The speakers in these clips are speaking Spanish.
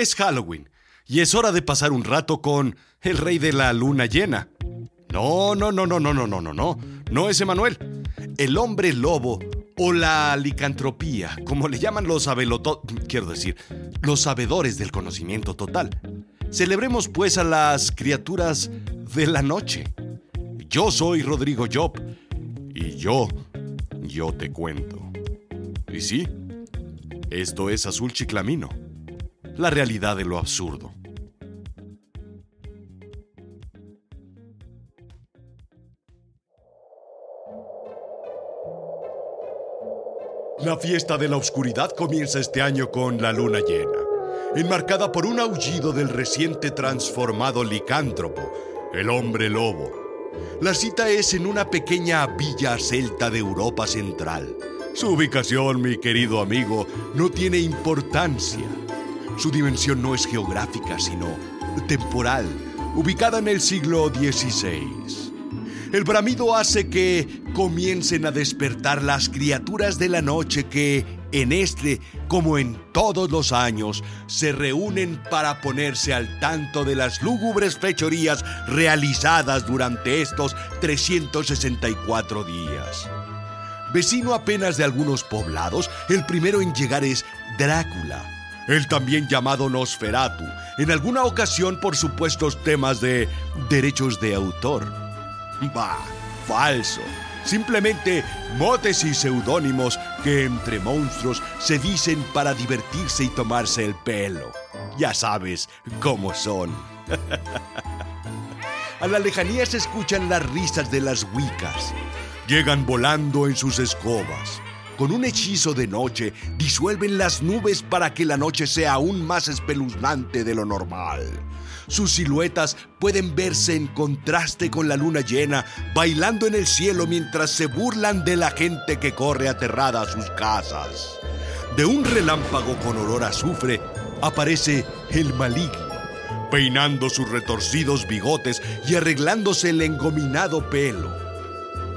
Es Halloween y es hora de pasar un rato con el rey de la luna llena. No, no, no, no, no, no, no, no, no. No es Emanuel. El hombre lobo o la licantropía, como le llaman los abeloto... quiero decir, los sabedores del conocimiento total. Celebremos pues a las criaturas de la noche. Yo soy Rodrigo Job y yo, yo te cuento. Y sí, esto es Azul Chiclamino, la realidad de lo absurdo. La fiesta de la oscuridad comienza este año con la luna llena, enmarcada por un aullido del reciente transformado licántropo, el hombre lobo. La cita es en una pequeña villa celta de Europa Central. Su ubicación, mi querido amigo, no tiene importancia. Su dimensión no es geográfica, sino temporal, ubicada en el siglo XVI. El bramido hace que comiencen a despertar las criaturas de la noche que, en este como en todos los años, se reúnen para ponerse al tanto de las lúgubres fechorías realizadas durante estos 364 días. Vecino apenas de algunos poblados, el primero en llegar es Drácula, el también llamado Nosferatu, en alguna ocasión por supuestos temas de derechos de autor. Bah, falso. Simplemente motes y seudónimos que entre monstruos se dicen para divertirse y tomarse el pelo. Ya sabes cómo son. A la lejanía se escuchan las risas de las huicas. Llegan volando en sus escobas. Con un hechizo de noche disuelven las nubes para que la noche sea aún más espeluznante de lo normal. Sus siluetas pueden verse en contraste con la luna llena, bailando en el cielo mientras se burlan de la gente que corre aterrada a sus casas. De un relámpago con olor a azufre aparece el maligno, peinando sus retorcidos bigotes y arreglándose el engominado pelo.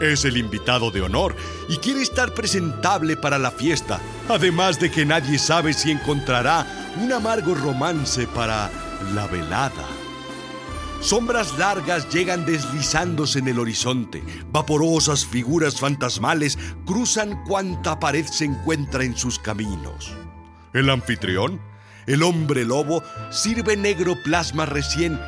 Es el invitado de honor y quiere estar presentable para la fiesta, además de que nadie sabe si encontrará un amargo romance para la velada. Sombras largas llegan deslizándose en el horizonte. Vaporosas figuras fantasmales cruzan cuanta pared se encuentra en sus caminos. El anfitrión, el hombre lobo, sirve negro plasma recién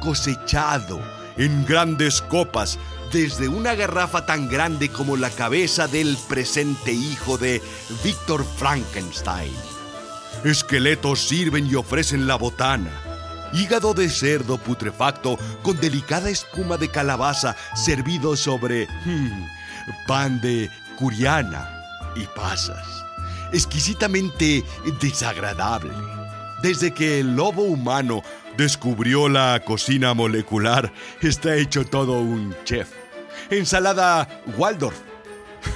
cosechado en grandes copas desde una garrafa tan grande como la cabeza del presente hijo de Víctor Frankenstein. Esqueletos sirven y ofrecen la botana hígado de cerdo putrefacto con delicada espuma de calabaza servido sobre hmm, pan de curiana y pasas. Exquisitamente desagradable. Desde que el lobo humano descubrió la cocina molecular, está hecho todo un chef. Ensalada Waldorf.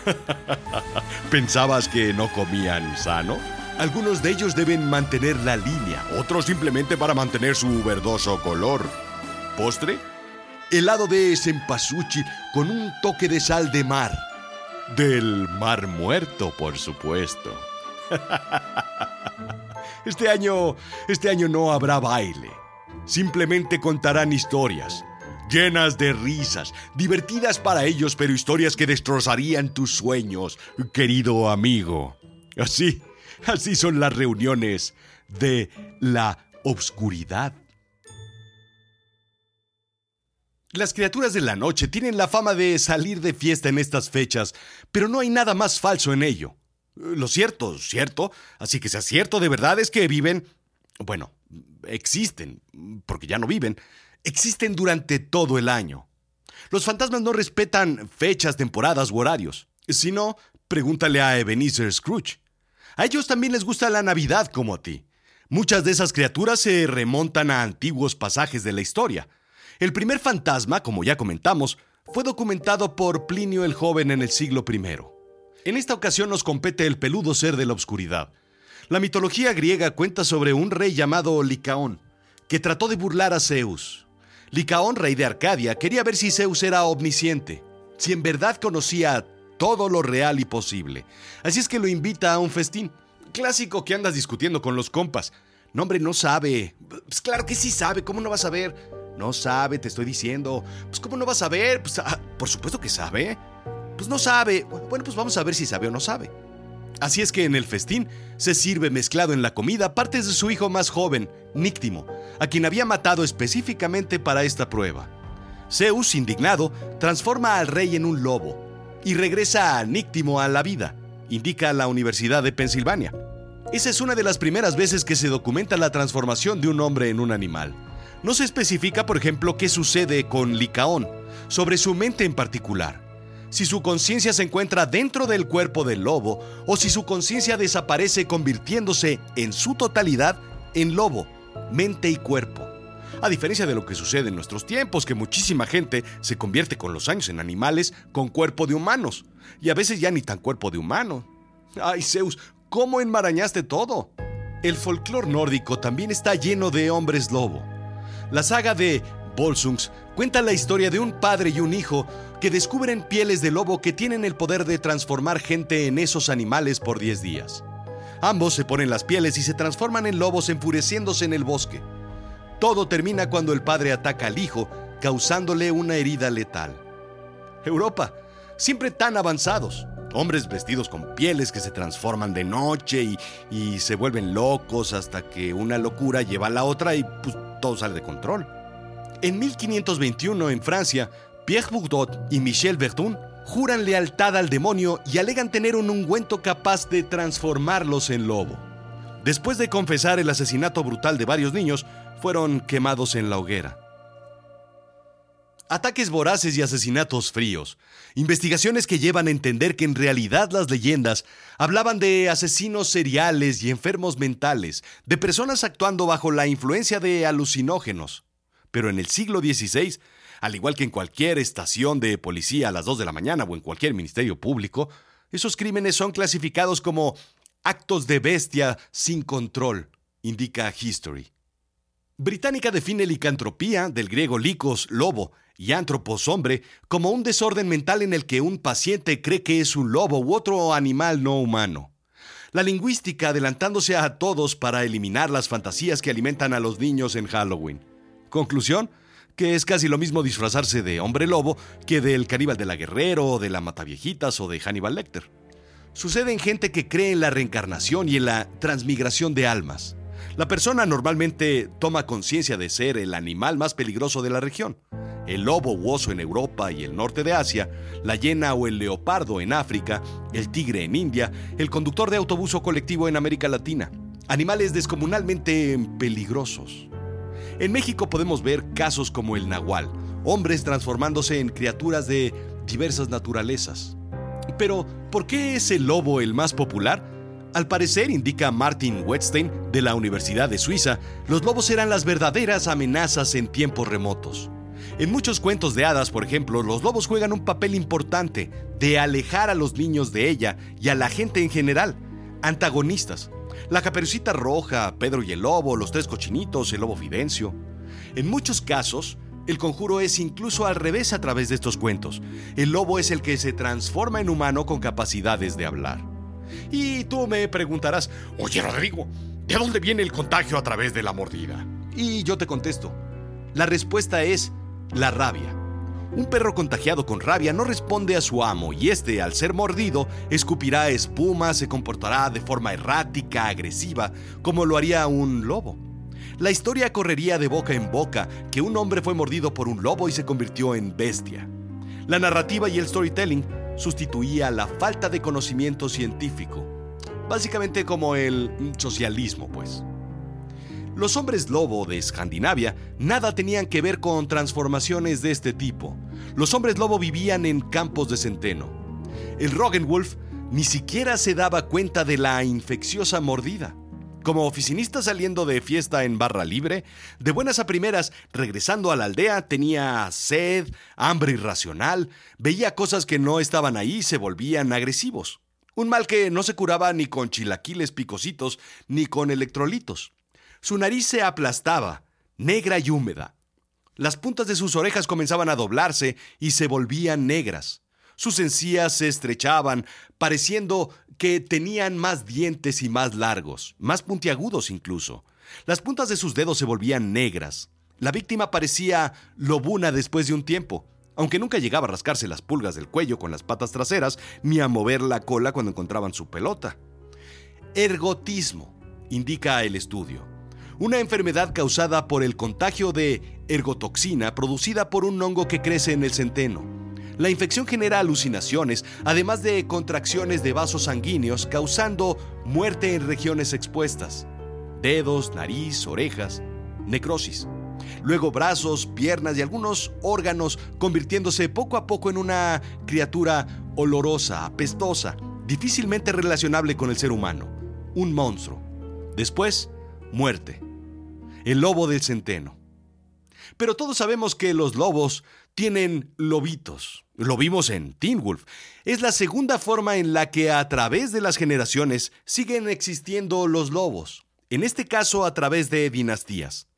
¿Pensabas que no comían sano? Algunos de ellos deben mantener la línea, otros simplemente para mantener su verdoso color. ¿Postre? Helado de cempasúchil con un toque de sal de mar. Del mar muerto, por supuesto. Este año, este año no habrá baile. Simplemente contarán historias, llenas de risas, divertidas para ellos, pero historias que destrozarían tus sueños, querido amigo. Así, Así son las reuniones de la obscuridad. Las criaturas de la noche tienen la fama de salir de fiesta en estas fechas, pero no hay nada más falso en ello. Lo cierto, cierto, así que sea cierto de verdad es que viven, bueno, existen, porque ya no viven, existen durante todo el año. Los fantasmas no respetan fechas, temporadas u horarios. sino, pregúntale a Ebenezer Scrooge. A ellos también les gusta la Navidad como a ti. Muchas de esas criaturas se remontan a antiguos pasajes de la historia. El primer fantasma, como ya comentamos, fue documentado por Plinio el Joven en el siglo I. En esta ocasión nos compete el peludo ser de la oscuridad. La mitología griega cuenta sobre un rey llamado Licaón, que trató de burlar a Zeus. Licaón, rey de Arcadia, quería ver si Zeus era omnisciente, si en verdad conocía todo lo real y posible. Así es que lo invita a un festín. Clásico que andas discutiendo con los compas. No, hombre, no sabe. Pues claro que sí sabe, ¿cómo no va a saber? No sabe, te estoy diciendo. Pues ¿cómo no va a saber? Pues ah, por supuesto que sabe. Pues no sabe. Bueno, pues vamos a ver si sabe o no sabe. Así es que en el festín se sirve mezclado en la comida partes de su hijo más joven, Níctimo, a quien había matado específicamente para esta prueba. Zeus, indignado, transforma al rey en un lobo y regresa a Níctimo a la vida, indica la Universidad de Pensilvania. Esa es una de las primeras veces que se documenta la transformación de un hombre en un animal. No se especifica, por ejemplo, qué sucede con Licaón, sobre su mente en particular. Si su conciencia se encuentra dentro del cuerpo del lobo o si su conciencia desaparece convirtiéndose en su totalidad en lobo, mente y cuerpo. A diferencia de lo que sucede en nuestros tiempos, que muchísima gente se convierte con los años en animales con cuerpo de humanos, y a veces ya ni tan cuerpo de humano. Ay, Zeus, ¿cómo enmarañaste todo? El folclore nórdico también está lleno de hombres lobo. La saga de Volsungs cuenta la historia de un padre y un hijo que descubren pieles de lobo que tienen el poder de transformar gente en esos animales por 10 días. Ambos se ponen las pieles y se transforman en lobos enfureciéndose en el bosque. Todo termina cuando el padre ataca al hijo, causándole una herida letal. Europa, siempre tan avanzados. Hombres vestidos con pieles que se transforman de noche y, se vuelven locos hasta que una locura lleva a la otra y pues, todo sale de control. En 1521, en Francia, Pierre Bourdieu y Michel Verdun juran lealtad al demonio y alegan tener un ungüento capaz de transformarlos en lobo. Después de confesar el asesinato brutal de varios niños, fueron quemados en la hoguera. Ataques voraces y asesinatos fríos. Investigaciones que llevan a entender que en realidad las leyendas hablaban de asesinos seriales y enfermos mentales, de personas actuando bajo la influencia de alucinógenos. Pero en el siglo XVI, al igual que en cualquier estación de policía a las 2 de la mañana o en cualquier ministerio público, esos crímenes son clasificados como actos de bestia sin control, indica History. Británica define licantropía, del griego licos, lobo, y antropos, hombre, como un desorden mental en el que un paciente cree que es un lobo u otro animal no humano. La lingüística adelantándose a todos para eliminar las fantasías que alimentan a los niños en Halloween. Conclusión, que es casi lo mismo disfrazarse de hombre lobo que del caníbal de la guerrero, de la mataviejitas o de Hannibal Lecter. Sucede en gente que cree en la reencarnación y en la transmigración de almas. La persona normalmente toma conciencia de ser el animal más peligroso de la región. El lobo u oso en Europa y el norte de Asia, la hiena o el leopardo en África, el tigre en India, el conductor de autobús o colectivo en América Latina. Animales descomunalmente peligrosos. En México podemos ver casos como el nahual, hombres transformándose en criaturas de diversas naturalezas. Pero, ¿por qué es el lobo el más popular? Al parecer, indica Martin Wettstein de la Universidad de Suiza, los lobos eran las verdaderas amenazas en tiempos remotos. En muchos cuentos de hadas, por ejemplo, los lobos juegan un papel importante de alejar a los niños de ella y a la gente en general, antagonistas. La caperucita roja, Pedro y el lobo, los tres cochinitos, el lobo Fidencio. En muchos casos, el conjuro es incluso al revés a través de estos cuentos. El lobo es el que se transforma en humano con capacidades de hablar. Y tú me preguntarás, oye Rodrigo, ¿de dónde viene el contagio a través de la mordida? Y yo te contesto, la respuesta es la rabia. Un perro contagiado con rabia no responde a su amo y este, al ser mordido, escupirá espuma, se comportará de forma errática, agresiva, como lo haría un lobo. La historia correría de boca en boca que un hombre fue mordido por un lobo y se convirtió en bestia. La narrativa y el storytelling sustituía la falta de conocimiento científico, básicamente como el socialismo, pues. Los hombres lobo de Escandinavia nada tenían que ver con transformaciones de este tipo. Los hombres lobo vivían en campos de centeno. El Roggenwolf ni siquiera se daba cuenta de la infecciosa mordida. Como oficinista saliendo de fiesta en barra libre, de buenas a primeras, regresando a la aldea, tenía sed, hambre irracional, veía cosas que no estaban ahí y se volvían agresivos. Un mal que no se curaba ni con chilaquiles picositos ni con electrolitos. Su nariz se aplastaba, negra y húmeda. Las puntas de sus orejas comenzaban a doblarse y se volvían negras. Sus encías se estrechaban, pareciendo que tenían más dientes y más largos, más puntiagudos incluso. Las puntas de sus dedos se volvían negras. La víctima parecía lobuna después de un tiempo, aunque nunca llegaba a rascarse las pulgas del cuello con las patas traseras ni a mover la cola cuando encontraban su pelota. Ergotismo, indica el estudio. Una enfermedad causada por el contagio de ergotoxina producida por un hongo que crece en el centeno. La infección genera alucinaciones, además de contracciones de vasos sanguíneos, causando muerte en regiones expuestas. Dedos, nariz, orejas, necrosis. Luego brazos, piernas y algunos órganos convirtiéndose poco a poco en una criatura olorosa, apestosa, difícilmente relacionable con el ser humano. Un monstruo. Después, muerte. El lobo del centeno. Pero todos sabemos que los lobos tienen lobitos. Lo vimos en Teen Wolf. Es la segunda forma en la que a través de las generaciones siguen existiendo los lobos. En este caso a través de dinastías.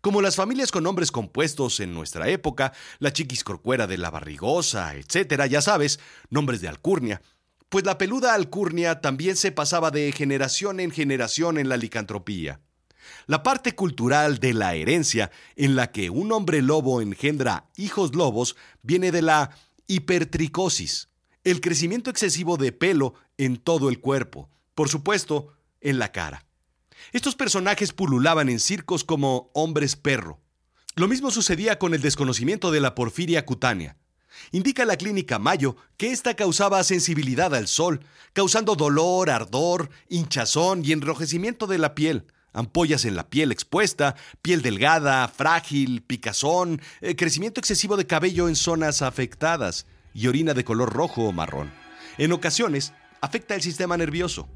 Como las familias con nombres compuestos en nuestra época, la chiquiscorcuera de la barrigosa, etcétera, ya sabes, nombres de alcurnia. Pues la peluda alcurnia también se pasaba de generación en generación en la licantropía. La parte cultural de la herencia, en la que un hombre lobo engendra hijos lobos, viene de la hipertricosis, el crecimiento excesivo de pelo en todo el cuerpo, por supuesto, en la cara. Estos personajes pululaban en circos como hombres perro. Lo mismo sucedía con el desconocimiento de la porfiria cutánea. Indica la clínica Mayo que esta causaba sensibilidad al sol, causando dolor, ardor, hinchazón y enrojecimiento de la piel, ampollas en la piel expuesta, piel delgada, frágil, picazón, eh, crecimiento excesivo de cabello en zonas afectadas y orina de color rojo o marrón. En ocasiones, afecta el sistema nervioso.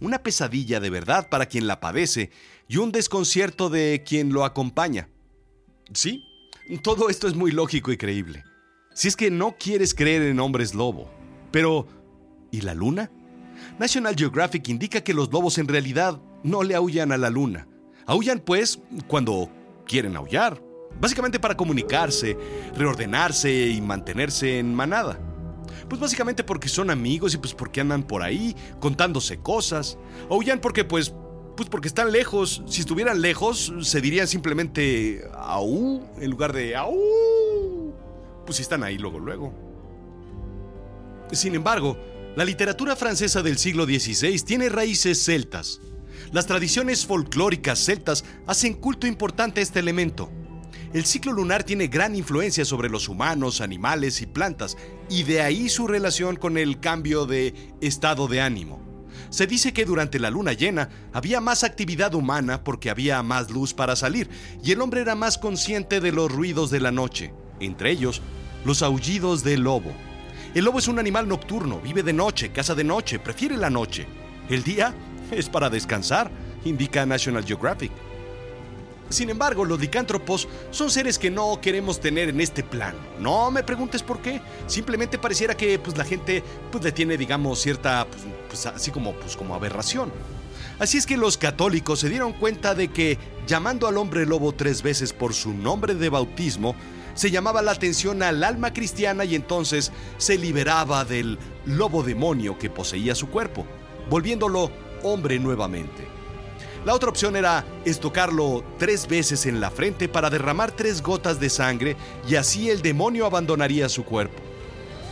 Una pesadilla de verdad para quien la padece y un desconcierto de quien lo acompaña. Sí, todo esto es muy lógico y creíble. Si es que no quieres creer en hombres lobo. Pero, ¿y la luna? National Geographic indica que los lobos en realidad no le aullan a la luna. Aullan pues cuando quieren aullar, básicamente para comunicarse, reordenarse y mantenerse en manada. Pues básicamente porque son amigos y pues porque andan por ahí contándose cosas. Aullan porque pues pues porque están lejos. Si estuvieran lejos, se dirían simplemente au en lugar de au. Pues si están ahí luego, luego. Sin embargo, la literatura francesa del siglo XVI tiene raíces celtas. Las tradiciones folclóricas celtas hacen culto importante a este elemento. El ciclo lunar tiene gran influencia sobre los humanos, animales y plantas, y de ahí su relación con el cambio de estado de ánimo. Se dice que durante la luna llena había más actividad humana porque había más luz para salir, y el hombre era más consciente de los ruidos de la noche, entre ellos los aullidos del lobo. El lobo es un animal nocturno, vive de noche, caza de noche, prefiere la noche. El día es para descansar, indica National Geographic. Sin embargo, los licántropos son seres que no queremos tener en este plano. No me preguntes por qué. Simplemente pareciera que pues, la gente pues, le tiene, digamos, cierta, pues, pues, así como, pues, como aberración. Así es que los católicos se dieron cuenta de que, llamando al hombre lobo tres veces por su nombre de bautismo, se llamaba la atención al alma cristiana y entonces se liberaba del lobo demonio que poseía su cuerpo, volviéndolo hombre nuevamente. La otra opción era estocarlo tres veces en la frente para derramar tres gotas de sangre y así el demonio abandonaría su cuerpo.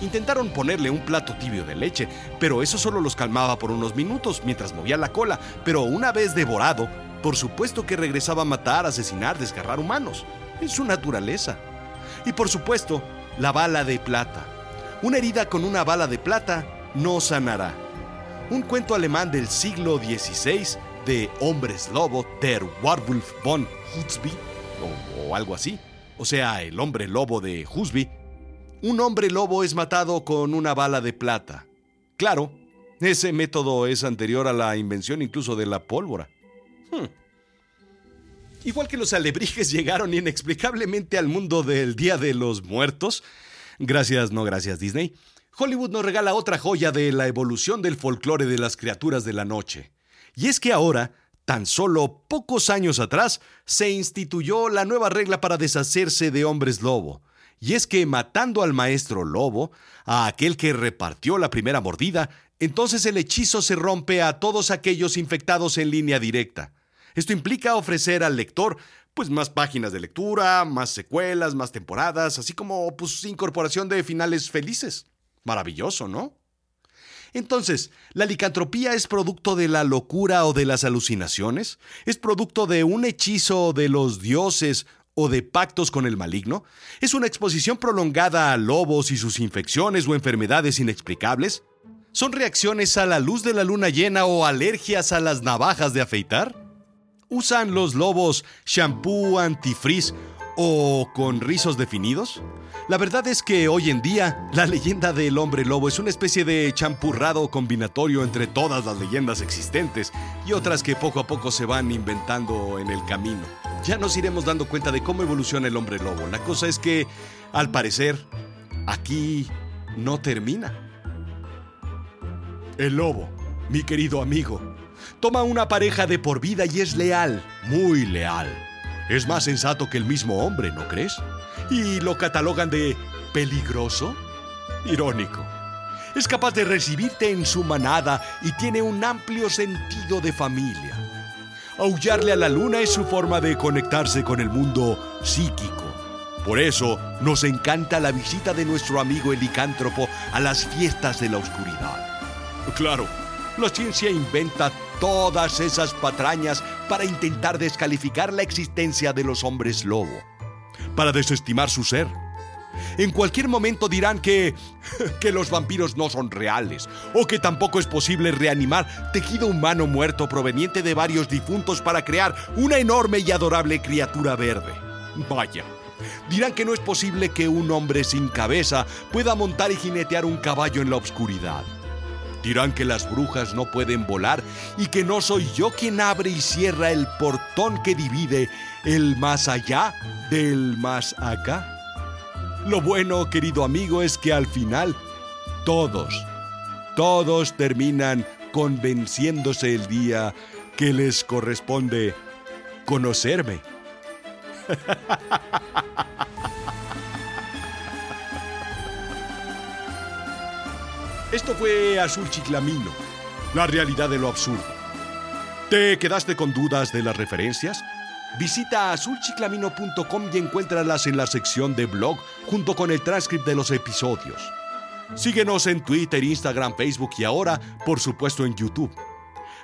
Intentaron ponerle un plato tibio de leche, pero eso solo los calmaba por unos minutos mientras movía la cola, pero una vez devorado, por supuesto que regresaba a matar, asesinar, desgarrar humanos. Es su naturaleza. Y por supuesto, la bala de plata. Una herida con una bala de plata no sanará un cuento alemán del siglo XVI de hombres lobo, der Warwolf von Husby, o, algo así, o sea, el hombre lobo de Husby. Un hombre lobo es matado con una bala de plata. Claro, ese método es anterior a la invención incluso de la pólvora. Hmm. Igual que los alebrijes llegaron inexplicablemente al mundo del Día de los Muertos, gracias, no gracias Disney, Hollywood nos regala otra joya de la evolución del folclore de las criaturas de la noche. Y es que ahora, tan solo pocos años atrás, se instituyó la nueva regla para deshacerse de hombres lobo. Y es que matando al maestro lobo, a aquel que repartió la primera mordida, entonces el hechizo se rompe a todos aquellos infectados en línea directa. Esto implica ofrecer al lector pues más páginas de lectura, más secuelas, más temporadas, así como pues incorporación de finales felices. Maravilloso, ¿no? Entonces, ¿la licantropía es producto de la locura o de las alucinaciones? ¿Es producto de un hechizo de los dioses o de pactos con el maligno? ¿Es una exposición prolongada a lobos y sus infecciones o enfermedades inexplicables? ¿Son reacciones a la luz de la luna llena o alergias a las navajas de afeitar? ¿Usan los lobos shampoo antifrizz o con rizos definidos? La verdad es que hoy en día la leyenda del hombre lobo es una especie de champurrado combinatorio entre todas las leyendas existentes y otras que poco a poco se van inventando en el camino. Ya nos iremos dando cuenta de cómo evoluciona el hombre lobo. La cosa es que, al parecer, aquí no termina. El lobo, mi querido amigo, toma una pareja de por vida y es leal, muy leal. Es más sensato que el mismo hombre, ¿no crees? Y lo catalogan de peligroso, irónico. Es capaz de recibirte en su manada y tiene un amplio sentido de familia. Aullarle a la luna es su forma de conectarse con el mundo psíquico. Por eso nos encanta la visita de nuestro amigo el licántropo a las fiestas de la oscuridad. Claro, la ciencia inventa todas esas patrañas para intentar descalificar la existencia de los hombres lobo, para desestimar su ser. En cualquier momento dirán que que los vampiros no son reales o que tampoco es posible reanimar tejido humano muerto proveniente de varios difuntos para crear una enorme y adorable criatura verde. Vaya. Dirán que no es posible que un hombre sin cabeza pueda montar y jinetear un caballo en la oscuridad Dirán que las brujas no pueden volar y que no soy yo quien abre y cierra el portón que divide el más allá del más acá. Lo bueno, querido amigo, es que al final todos, todos terminan convenciéndose el día que les corresponde conocerme. Esto fue Azul Chiclamino, la realidad de lo absurdo. ¿Te quedaste con dudas de las referencias? Visita azulchiclamino.com y encuéntralas en la sección de blog junto con el transcript de los episodios. Síguenos en Twitter, Instagram, Facebook y ahora, por supuesto, en YouTube.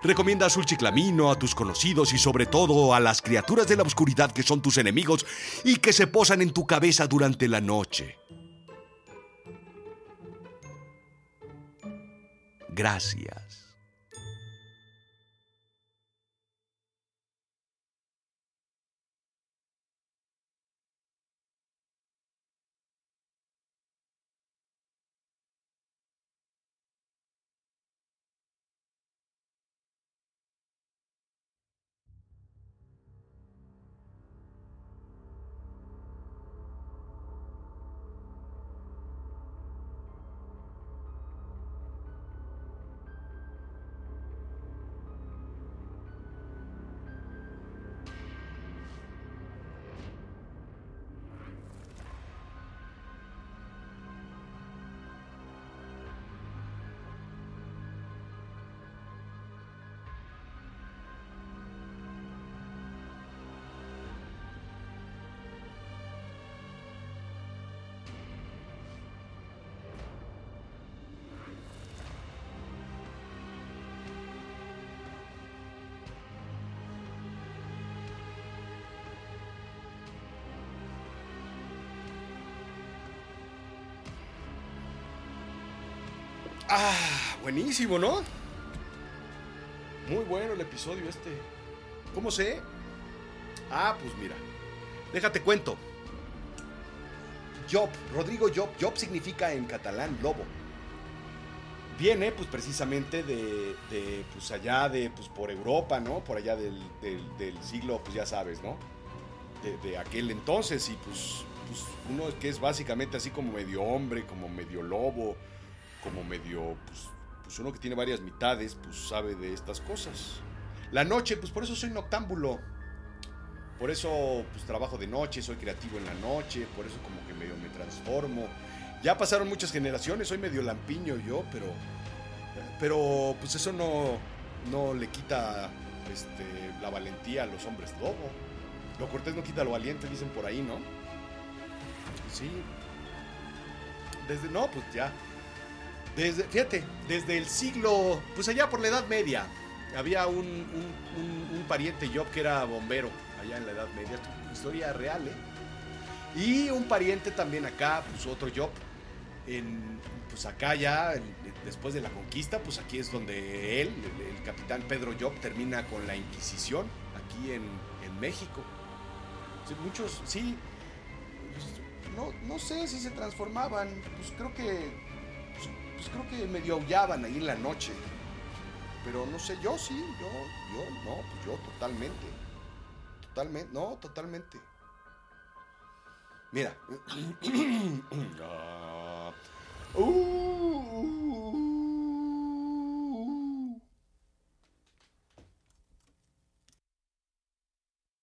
Recomienda Azul Chiclamino a tus conocidos y sobre todo a las criaturas de la oscuridad que son tus enemigos y que se posan en tu cabeza durante la noche. Gracias. Ah, buenísimo, ¿no? Muy bueno el episodio este. ¿Cómo sé? Ah, pues mira. Déjate cuento. Job, Rodrigo Job. Job significa en catalán lobo. Viene, pues precisamente de, de pues allá, de, pues por Europa, ¿no? Por allá del, siglo, pues ya sabes, ¿no? De, de, aquel entonces y pues, pues uno que es básicamente así como medio hombre, como medio lobo, como medio, pues, pues, uno que tiene varias mitades, pues sabe de estas cosas. La noche, pues por eso soy noctámbulo. Por eso pues trabajo de noche, soy creativo en la noche, por eso como que medio me transformo. Ya pasaron muchas generaciones, soy medio lampiño yo, pero pero pues eso no no le quita este, la valentía a los hombres lobo. Lo cortés no quita lo valiente, dicen por ahí, ¿no? Sí. Desde no, pues ya. Desde, fíjate, desde el siglo, pues allá por la Edad Media, había un, un, pariente Job que era bombero allá en la Edad Media, historia real, ¿eh? Y un pariente también acá, pues otro Job, en, pues acá ya, después de la conquista, pues aquí es donde él, el, capitán Pedro Job, termina con la Inquisición, aquí en, en México. muchos, sí, pues, no, no, sé si se transformaban, pues creo que, pues, creo que medio aullaban ahí en la noche. Pero no sé, yo sí, yo, yo, no, pues yo totalmente. Totalmente, no, totalmente. Mira. uh,